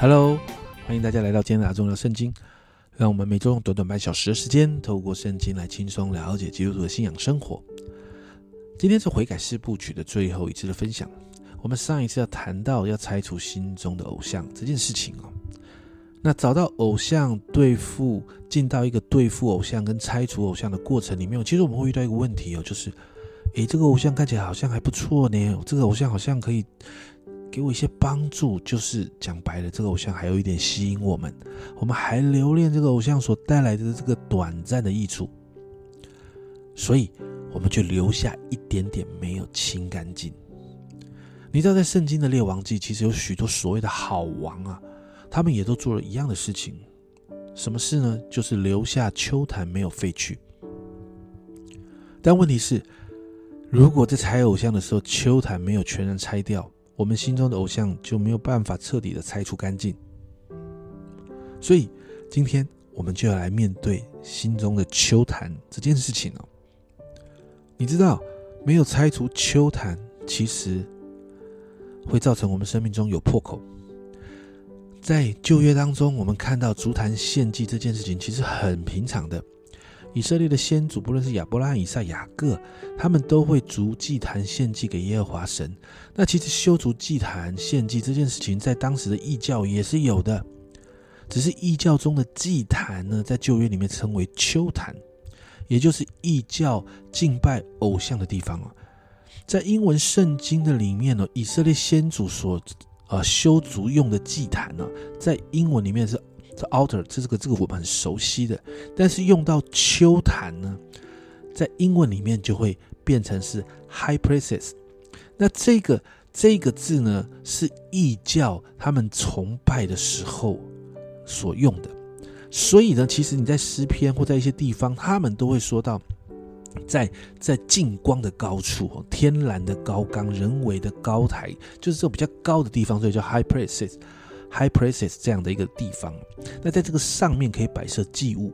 Hello，欢迎大家来到今天的重要圣经。让我们每周用短短半小时的时间，透过圣经来轻松了解基督徒的信仰生活。今天是悔改四部曲的最后一次的分享。我们上一次要谈到要拆除心中的偶像这件事情哦。那找到偶像对付，进到一个对付偶像跟拆除偶像的过程里面，其实我们会遇到一个问题哦，就是，诶，这个偶像看起来好像还不错呢，这个偶像好像可以。给我一些帮助，就是讲白了，这个偶像还有一点吸引我们，我们还留恋这个偶像所带来的这个短暂的益处，所以我们就留下一点点没有清干净。你知道，在圣经的列王记，其实有许多所谓的好王啊，他们也都做了一样的事情。什么事呢？就是留下秋坛没有废去。但问题是，如果在拆偶像的时候，秋坛没有全然拆掉。我们心中的偶像就没有办法彻底的拆除干净，所以今天我们就要来面对心中的秋坛这件事情哦。你知道，没有拆除秋坛，其实会造成我们生命中有破口。在旧约当中，我们看到足坛献祭这件事情，其实很平常的。以色列的先祖，不论是亚伯拉罕、以撒、雅各，他们都会逐祭坛献祭给耶和华神。那其实修筑祭坛献祭这件事情，在当时的异教也是有的，只是异教中的祭坛呢，在旧约里面称为丘坛，也就是异教敬拜偶像的地方啊。在英文圣经的里面呢，以色列先祖所呃修筑用的祭坛呢，在英文里面是。这 altar 这是个这个我们很熟悉的，但是用到秋坛呢，在英文里面就会变成是 high praises。那这个这个字呢，是异教他们崇拜的时候所用的。所以呢，其实你在诗篇或在一些地方，他们都会说到，在在近光的高处，天然的高岗，人为的高台，就是这种比较高的地方，所以叫 high praises。High places 这样的一个地方，那在这个上面可以摆设祭物，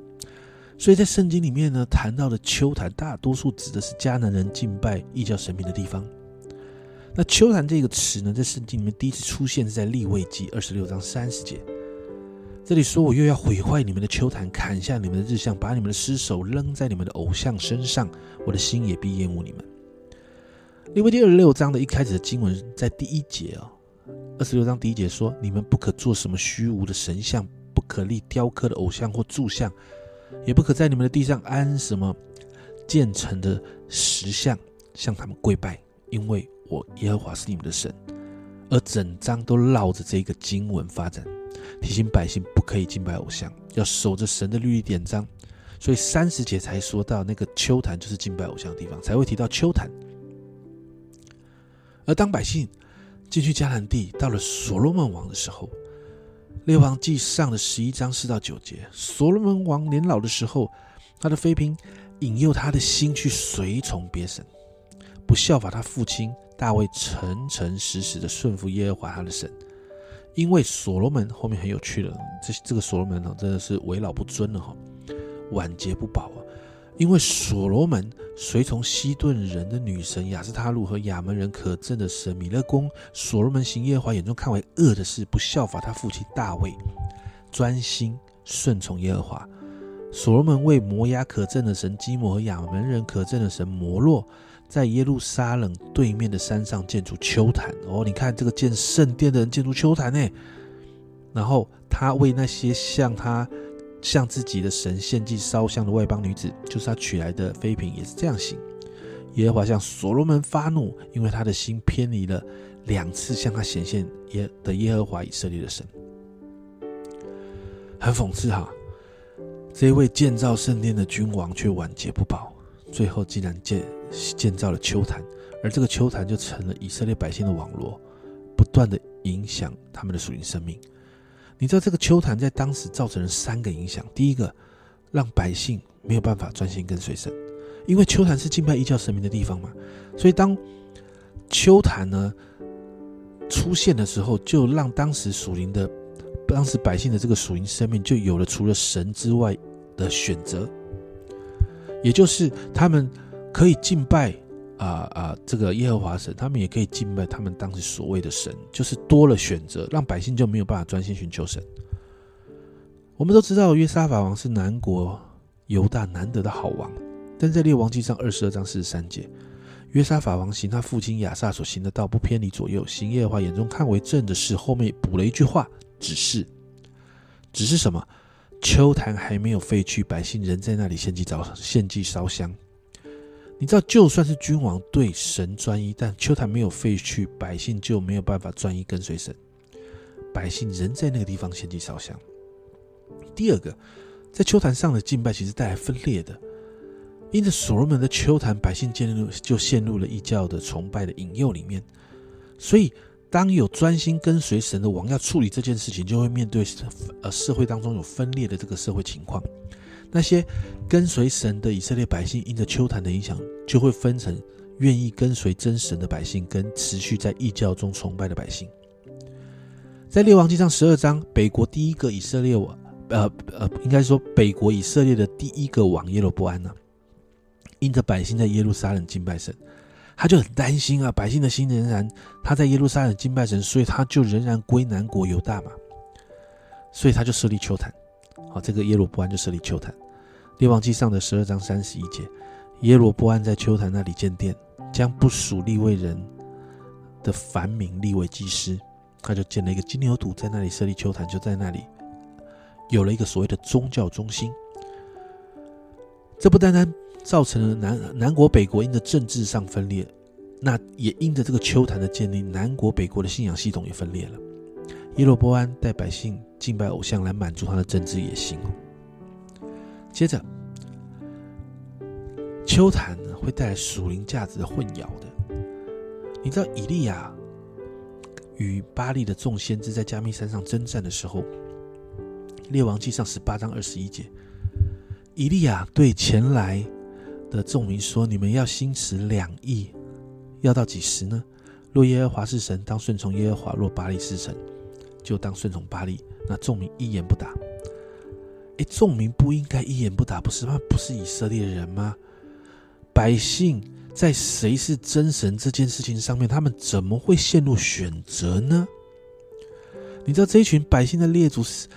所以在圣经里面呢，谈到的秋坛，大多数指的是迦南人敬拜异教神明的地方。那秋坛这个词呢，在圣经里面第一次出现是在立位记二十六章三十节，这里说：“我又要毁坏你们的秋坛，砍下你们的日像，把你们的尸首扔在你们的偶像身上，我的心也必厌恶你们。”立位记二十六章的一开始的经文在第一节哦。二十六章第一节说：“你们不可做什么虚无的神像，不可立雕刻的偶像或柱像，也不可在你们的地上安什么建成的石像，向他们跪拜，因为我耶和华是你们的神。”而整章都绕着这个经文发展，提醒百姓不可以敬拜偶像，要守着神的律例典章。所以三十节才说到那个秋坛就是敬拜偶像的地方，才会提到秋坛。而当百姓。进去迦南地，到了所罗门王的时候，列王记上的十一章四到九节，所罗门王年老的时候，他的妃嫔引诱他的心去随从别神，不效法他父亲大卫，诚诚实实的顺服耶和华他的神。因为所罗门后面很有趣的，这这个所罗门呢，真的是为老不尊了哈，晚节不保啊。因为所罗门随从西顿人的女神雅斯他路和亚门人可憎的神米勒公，所罗门行耶和华眼中看为恶的事，不效法他父亲大卫，专心顺从耶和华。所罗门为摩押可憎的神基摩和亚门人可憎的神摩洛，在耶路撒冷对面的山上建筑丘坛。哦，你看这个建圣殿的人建筑丘坛呢，然后他为那些向他。向自己的神献祭烧香的外邦女子，就是他娶来的妃嫔，也是这样行。耶和华向所罗门发怒，因为他的心偏离了两次向他显现耶的耶和华以色列的神。很讽刺哈，这一位建造圣殿的君王却晚节不保，最后竟然建建造了秋坛，而这个秋坛就成了以色列百姓的网络，不断的影响他们的属灵生命。你知道这个秋坛在当时造成了三个影响。第一个，让百姓没有办法专心跟随神，因为秋坛是敬拜异教神明的地方嘛。所以当秋坛呢出现的时候，就让当时属灵的、当时百姓的这个属灵生命就有了除了神之外的选择，也就是他们可以敬拜啊啊这个耶和华神，他们也可以敬拜他们当时所谓的神，就是多了选择，让百姓就没有办法专心寻求神。我们都知道约沙法王是南国犹大难得的好王，但在列王记上二十二章四十三节，约沙法王行他父亲亚萨所行的道，不偏离左右，行耶和华眼中看为正的事。后面补了一句话：只是，只是什么？秋坛还没有废去，百姓仍在那里献祭早献祭烧香。你知道，就算是君王对神专一，但秋坛没有废去，百姓就没有办法专一跟随神。百姓仍在那个地方献祭烧香。第二个，在秋坛上的敬拜其实带来分裂的，因着所罗门的秋坛，百姓进入就陷入了异教的崇拜的引诱里面。所以，当有专心跟随神的王要处理这件事情，就会面对呃社会当中有分裂的这个社会情况。那些跟随神的以色列百姓，因着秋坛的影响，就会分成愿意跟随真神的百姓，跟持续在异教中崇拜的百姓。在列王记上十二章，北国第一个以色列王。呃呃，应该说北国以色列的第一个王耶罗波安呢，因着百姓在耶路撒冷敬拜神，他就很担心啊，百姓的心仍然他在耶路撒冷敬拜神，所以他就仍然归南国犹大嘛，所以他就设立丘坛，好，这个耶罗波安就设立丘坛。列王记上的十二章三十一节，耶罗波安在丘坛那里建殿，将不属立位人的凡民立为祭司，他就建了一个金牛犊在那里设立丘坛，就在那里。有了一个所谓的宗教中心，这不单单造成了南南国北国因的政治上分裂，那也因着这个秋坛的建立，南国北国的信仰系统也分裂了。耶罗波安带百姓敬拜偶像来满足他的政治野心。接着，秋坛呢会带来属灵价值的混淆的。你知道以利亚与巴利的众先知在加密山上征战的时候。列王记上十八章二十一节，以利亚对前来的众民说：“你们要心持两意，要到几时呢？若耶和华是神，当顺从耶和华；若巴利是神，就当顺从巴利。”那众民一言不答。哎，众民不应该一言不答，不是吗？不是以色列人吗？百姓在谁是真神这件事情上面，他们怎么会陷入选择呢？你知道这一群百姓的列祖是？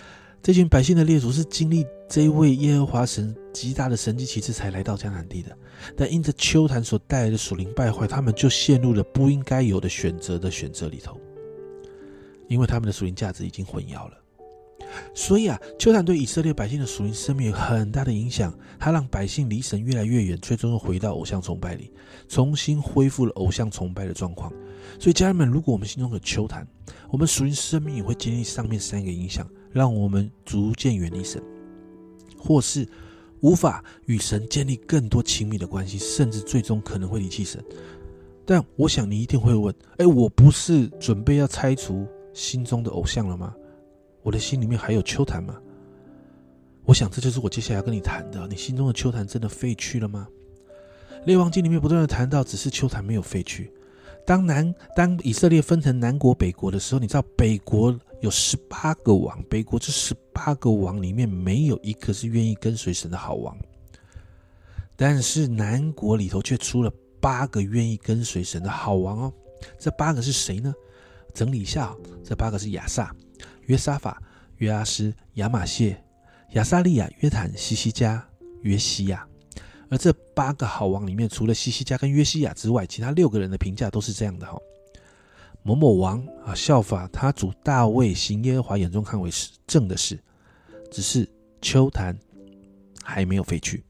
这群百姓的列祖是经历这位耶和华神极大的神迹奇事才来到迦南地的，但因着秋坛所带来的属灵败坏，他们就陷入了不应该有的选择的选择里头，因为他们的属灵价值已经混淆了。所以啊，秋坛对以色列百姓的属灵生命有很大的影响，它让百姓离神越来越远，最终又回到偶像崇拜里，重新恢复了偶像崇拜的状况。所以家人们，如果我们心中有秋坛，我们属灵生命也会经历上面三个影响。让我们逐渐远离神，或是无法与神建立更多亲密的关系，甚至最终可能会离弃神。但我想你一定会问：哎，我不是准备要拆除心中的偶像了吗？我的心里面还有秋坛吗？我想这就是我接下来要跟你谈的。你心中的秋坛真的废去了吗？列王记里面不断的谈到，只是秋坛没有废去。当南当以色列分成南国北国的时候，你知道北国有十八个王，北国这十八个王里面没有一个是愿意跟随神的好王，但是南国里头却出了八个愿意跟随神的好王哦。这八个是谁呢？整理一下，这八个是亚萨、约沙法、约阿斯、亚玛谢、亚撒利亚、约坦、西西加、约西亚。而这八个好王里面，除了西西加跟约西亚之外，其他六个人的评价都是这样的哈：某某王啊，效法他主大卫行耶和华眼中看为是正的事，只是秋坛还没有废去，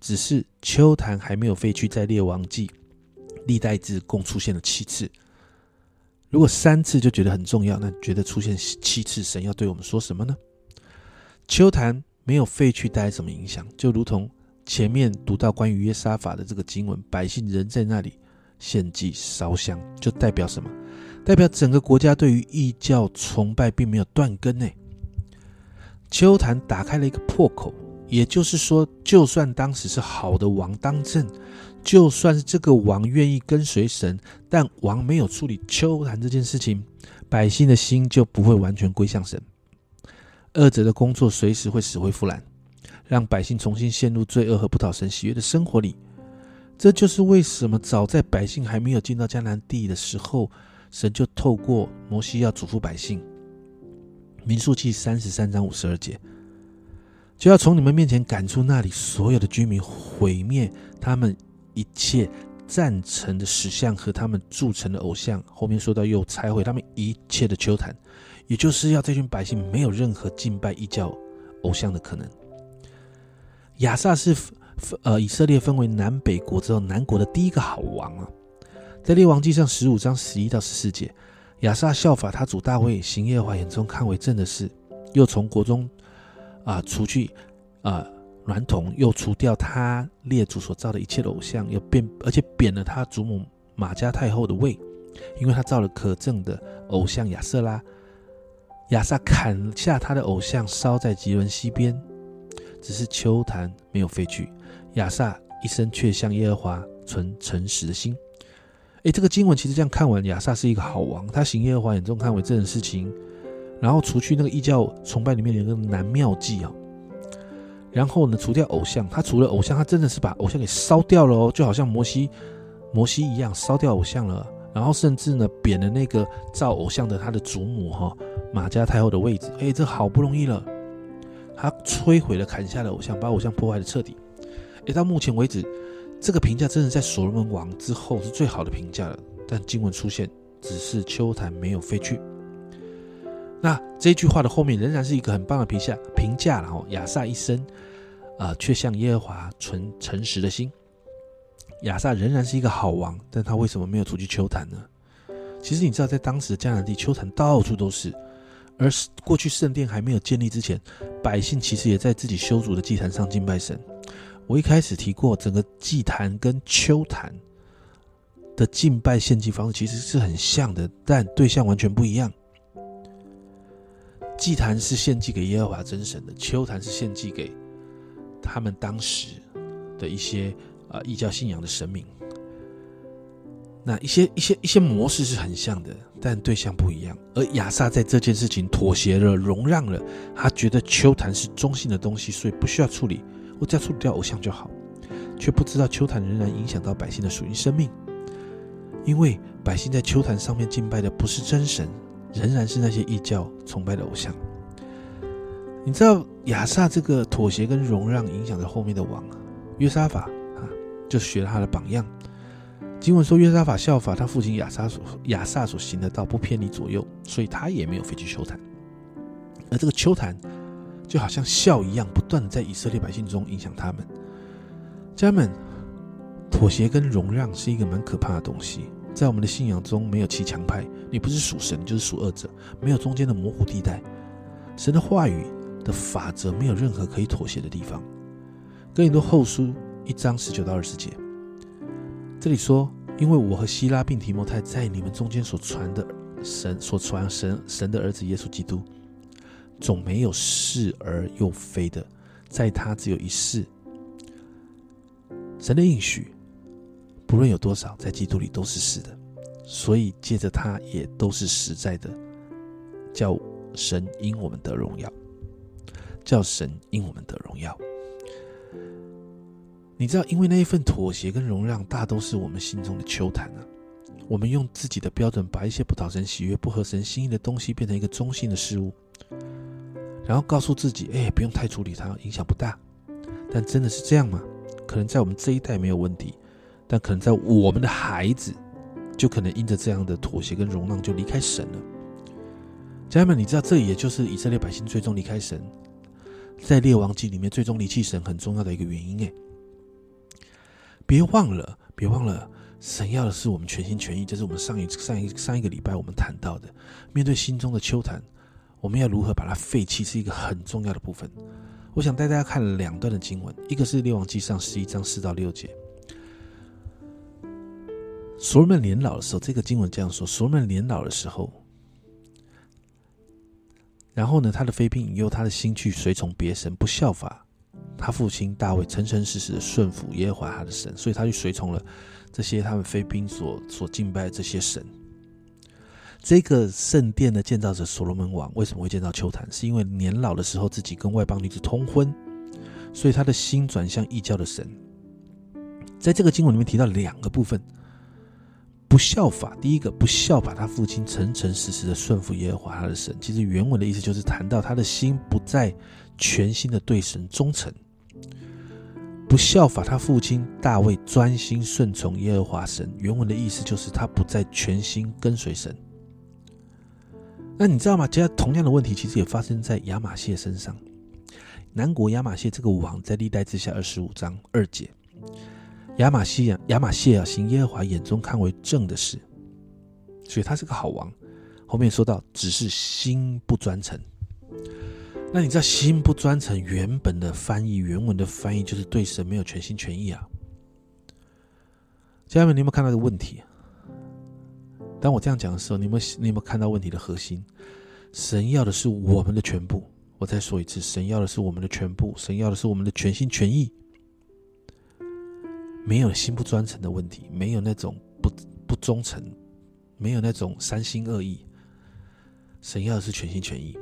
只是秋坛还没有废去，在列王记历代志共出现了七次。如果三次就觉得很重要，那觉得出现七次，神要对我们说什么呢？秋坛没有废去带来什么影响？就如同。前面读到关于约沙法的这个经文，百姓仍在那里献祭烧香，就代表什么？代表整个国家对于异教崇拜并没有断根呢。秋坛打开了一个破口，也就是说，就算当时是好的王当政，就算是这个王愿意跟随神，但王没有处理秋坛这件事情，百姓的心就不会完全归向神。二者的工作随时会死灰复燃。让百姓重新陷入罪恶和不讨神喜悦的生活里，这就是为什么早在百姓还没有进到迦南地的时候，神就透过摩西要嘱咐百姓，《民数记》三十三章五十二节，就要从你们面前赶出那里所有的居民，毁灭他们一切赞成的石像和他们铸成的偶像。后面说到又拆毁他们一切的丘坛，也就是要这群百姓没有任何敬拜异教偶像的可能。亚萨是。呃，以色列分为南北国之后，南国的第一个好王啊，在列王记上十五章十一到十四节，亚撒效法他主大卫，行耶和华眼中看为正的事，又从国中啊除去啊娈童，又除掉他列祖所造的一切的偶像，又变而且贬了他祖母马加太后的位，因为他造了可憎的偶像亚瑟拉。亚萨砍下他的偶像，烧在吉伦西边，只是秋坛没有废去。亚萨一生却向耶和华存诚实的心。诶，这个经文其实这样看完，亚萨是一个好王，他行耶和华眼中看为正的事情，然后除去那个异教崇拜里面的一个男妙计啊，然后呢，除掉偶像，他除了偶像，他真的是把偶像给烧掉了哦，就好像摩西摩西一样烧掉偶像了，然后甚至呢，贬了那个造偶像的他的祖母哈马家太后的位置。哎，这好不容易了，他摧毁了砍下的偶像，把偶像破坏的彻底。诶，到目前为止，这个评价真的在所罗门王之后是最好的评价了。但经文出现，只是秋坛没有飞去。那这句话的后面仍然是一个很棒的评价，评价了哈亚萨一生，啊，却向耶和华存诚实的心。亚萨仍然是一个好王，但他为什么没有出去秋坛呢？其实你知道，在当时的迦南地，秋坛到处都是，而过去圣殿还没有建立之前，百姓其实也在自己修筑的祭坛上敬拜神。我一开始提过，整个祭坛跟秋坛的敬拜献祭方式其实是很像的，但对象完全不一样。祭坛是献祭给耶和华真神的，秋坛是献祭给他们当时的一些啊异教信仰的神明。那一些一些一些模式是很像的，但对象不一样。而亚萨在这件事情妥协了、容让了，他觉得秋坛是中性的东西，所以不需要处理。我只要处理掉偶像就好，却不知道秋坛仍然影响到百姓的属灵生命，因为百姓在秋坛上面敬拜的不是真神，仍然是那些异教崇拜的偶像。你知道亚萨这个妥协跟容让影响着后面的王约沙法啊，就学了他的榜样。经文说约沙法效法他父亲亚萨所亚萨所行的道，不偏离左右，所以他也没有飞去秋坛。而这个秋坛。就好像笑一样，不断的在以色列百姓中影响他们。家人们，妥协跟容让是一个蛮可怕的东西。在我们的信仰中，没有骑墙派，你不是属神就是属恶者，没有中间的模糊地带。神的话语的法则没有任何可以妥协的地方。哥林多后书一章十九到二十节，这里说：“因为我和希拉并提摩太在你们中间所传的神所传神神的儿子耶稣基督。”总没有是而又非的，在他只有一世。神的应许，不论有多少，在基督里都是是的，所以借着他也都是实在的，叫神因我们得荣耀，叫神因我们得荣耀。你知道，因为那一份妥协跟容让，大都是我们心中的秋谈啊。我们用自己的标准，把一些不讨神喜悦、不合神心意的东西，变成一个中性的事物。然后告诉自己，哎，不用太处理它，影响不大。但真的是这样吗？可能在我们这一代没有问题，但可能在我们的孩子，就可能因着这样的妥协跟容让，就离开神了。家人们，你知道，这也就是以色列百姓最终离开神，在列王记里面最终离弃神很重要的一个原因。哎，别忘了，别忘了，神要的是我们全心全意。这是我们上一上一上一个礼拜我们谈到的，面对心中的秋谈。我们要如何把它废弃，是一个很重要的部分。我想带大家看两段的经文，一个是《列王记上》十一章四到六节。所罗门年老的时候，这个经文这样说：所罗门年老的时候，然后呢，他的妃嫔引诱他的心去随从别神，不效法他父亲大卫，诚诚实实的顺服耶和华他的神，所以他就随从了这些他们妃嫔所所敬拜的这些神。这个圣殿的建造者所罗门王为什么会建造秋坛？是因为年老的时候自己跟外邦女子通婚，所以他的心转向异教的神。在这个经文里面提到两个部分：不效法。第一个，不效法他父亲，诚诚实实的顺服耶和华他的神。其实原文的意思就是谈到他的心不再全心的对神忠诚。不效法他父亲大卫，专心顺从耶和华神。原文的意思就是他不再全心跟随神。那你知道吗？其实同样的问题其实也发生在亚玛谢身上。南国亚玛谢这个王在历代之下二十五章二节，亚玛西亚亚玛谢啊，行耶和华眼中看为正的事，所以他是个好王。后面说到，只是心不专诚。那你知道心不专诚原本的翻译原文的翻译就是对神没有全心全意啊。家人们，你有没有看到个问题？当我这样讲的时候，你有没有你有没有看到问题的核心？神要的是我们的全部。我再说一次，神要的是我们的全部，神要的是我们的全心全意。没有心不专诚的问题，没有那种不不忠诚，没有那种三心二意。神要的是全心全意。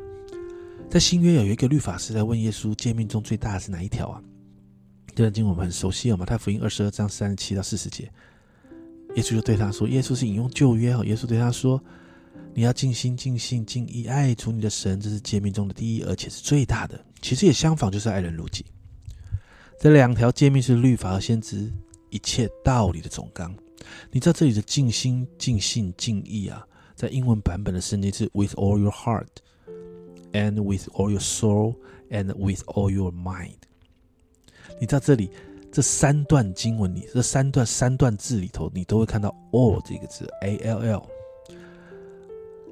在新约有一个律法师在问耶稣：诫命中最大的是哪一条啊？这段经我们很熟悉哦，马太福音二十二章三十七到四十节，耶稣就对他说：“耶稣是引用旧约哦。耶稣对他说：你要尽心、尽性、尽意爱主你的神，这是诫命中的第一，而且是最大的。其实也相仿，就是爱人如己。这两条诫命是律法和先知一切道理的总纲。你知道这里的尽心、尽性、尽意啊，在英文版本的圣经是 with all your heart。” And with all your soul, and with all your mind。你在这里这三段经文里，这三段三段字里头，你都会看到 all 这个字，a l l，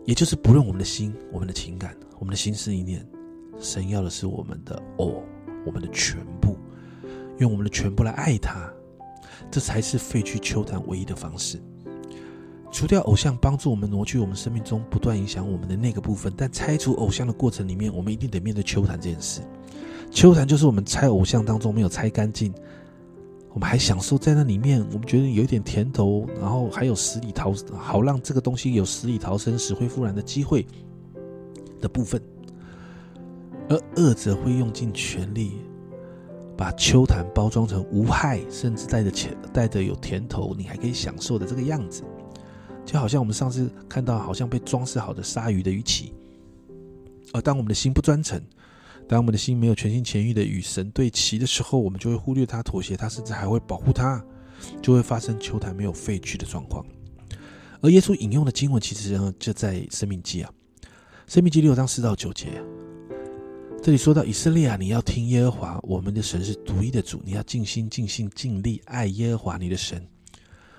也就是不论我们的心、我们的情感、我们的心思意念，神要的是我们的 all，我们的全部，用我们的全部来爱他，这才是废去秋谈唯一的方式。除掉偶像，帮助我们挪去我们生命中不断影响我们的那个部分。但拆除偶像的过程里面，我们一定得面对秋谈这件事。秋谈就是我们拆偶像当中没有拆干净，我们还享受在那里面，我们觉得有一点甜头，然后还有死里逃，好让这个东西有死里逃生、死灰复燃的机会的部分。而恶者会用尽全力，把秋坛包装成无害，甚至带着甜、带着有甜头，你还可以享受的这个样子。就好像我们上次看到，好像被装饰好的鲨鱼的鱼鳍，而当我们的心不专诚，当我们的心没有全心全意的与神对齐的时候，我们就会忽略他、妥协他，甚至还会保护他，就会发生秋坛没有废去的状况。而耶稣引用的经文，其实呢就在《生命记》啊，《生命记》六章四到九节，这里说到以色列啊，你要听耶和华我们的神是独一的主，你要尽心、尽心、尽力爱耶和华你的神。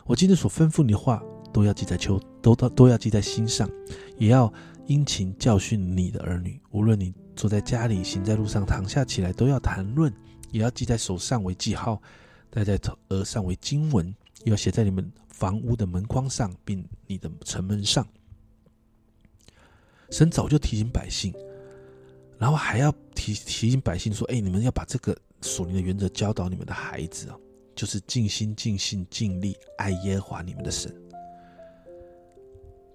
我今日所吩咐你的话。都要记在秋，都都都要记在心上，也要殷勤教训你的儿女。无论你坐在家里，行在路上，躺下起来，都要谈论，也要记在手上为记号，戴在额上为经文，要写在你们房屋的门框上，并你的城门上。神早就提醒百姓，然后还要提提醒百姓说：“哎，你们要把这个属灵的原则教导你们的孩子啊，就是尽心、尽性、尽力爱耶和华你们的神。”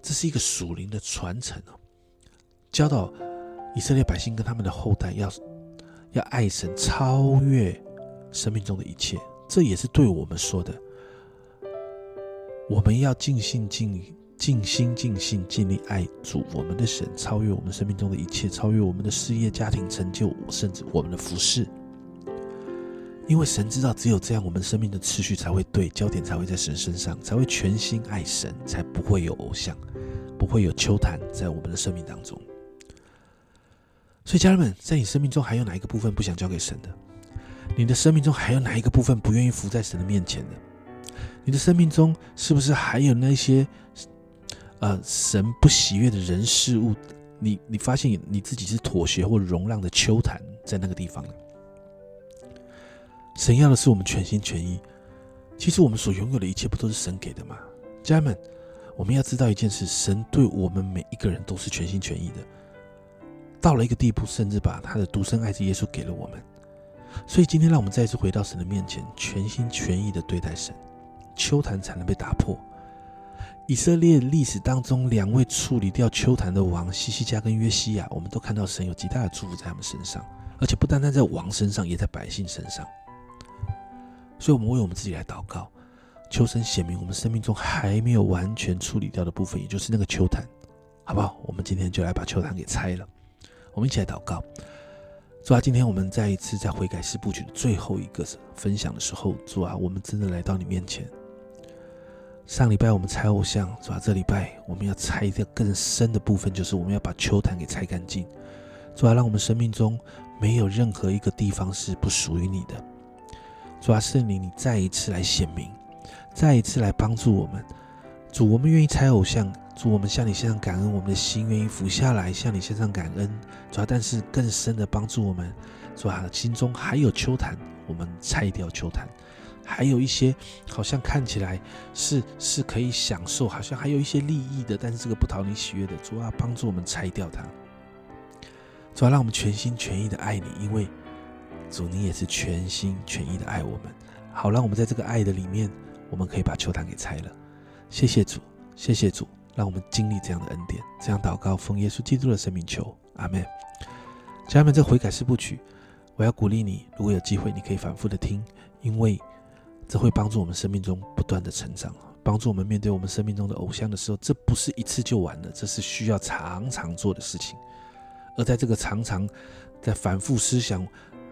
这是一个属灵的传承哦，教导以色列百姓跟他们的后代要要爱神，超越生命中的一切。这也是对我们说的，我们要尽心尽尽心尽性尽力爱主我们的神，超越我们生命中的一切，超越我们的事业、家庭成就，甚至我们的服饰。因为神知道，只有这样，我们生命的次序才会对，焦点才会在神身上，才会全心爱神，才不会有偶像，不会有秋坛在我们的生命当中。所以，家人们，在你生命中还有哪一个部分不想交给神的？你的生命中还有哪一个部分不愿意伏在神的面前的？你的生命中是不是还有那些呃神不喜悦的人事物？你你发现你自己是妥协或容让的秋坛在那个地方呢？神要的是我们全心全意。其实我们所拥有的一切，不都是神给的吗？家人们，我们要知道一件事：神对我们每一个人都是全心全意的。到了一个地步，甚至把他的独生爱子耶稣给了我们。所以今天，让我们再次回到神的面前，全心全意的对待神，秋坛才能被打破。以色列历史当中，两位处理掉秋坛的王西西加跟约西亚，我们都看到神有极大的祝福在他们身上，而且不单单在王身上，也在百姓身上。所以，我们为我们自己来祷告，求神显明我们生命中还没有完全处理掉的部分，也就是那个秋坛，好不好？我们今天就来把秋坛给拆了。我们一起来祷告。主啊，今天我们再一次在悔改四部曲的最后一个分享的时候，主啊，我们真的来到你面前。上礼拜我们拆偶像，主啊，这礼拜我们要拆一个更深的部分，就是我们要把秋坛给拆干净。主啊，让我们生命中没有任何一个地方是不属于你的。主啊，是你，你再一次来显明，再一次来帮助我们。主，我们愿意拆偶像。主，我们向你献上感恩，我们的心愿意俯下来向你献上感恩。主啊，但是更深的帮助我们。主啊，心中还有秋坛，我们拆掉秋坛。还有一些好像看起来是是可以享受，好像还有一些利益的，但是这个不讨你喜悦的。主啊，帮助我们拆掉它。主啊，让我们全心全意的爱你，因为。主，你也是全心全意的爱我们，好让我们在这个爱的里面，我们可以把球坛给拆了。谢谢主，谢谢主，让我们经历这样的恩典。这样祷告，奉耶稣基督的生命求，阿门。家人们，这悔改四部曲，我要鼓励你，如果有机会，你可以反复的听，因为这会帮助我们生命中不断的成长，帮助我们面对我们生命中的偶像的时候，这不是一次就完了，这是需要常常做的事情。而在这个常常在反复思想。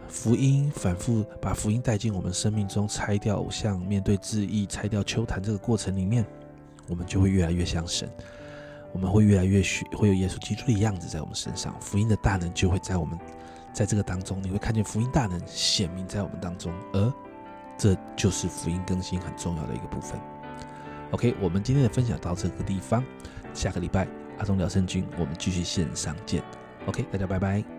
福音反复把福音带进我们生命中，拆掉偶像，面对质疑，拆掉秋坛这个过程里面，我们就会越来越像神，我们会越来越学，会有耶稣基督的样子在我们身上，福音的大能就会在我们在这个当中，你会看见福音大能显明在我们当中，而这就是福音更新很重要的一个部分。OK，我们今天的分享到这个地方，下个礼拜阿忠聊圣经，我们继续线上见。OK，大家拜拜。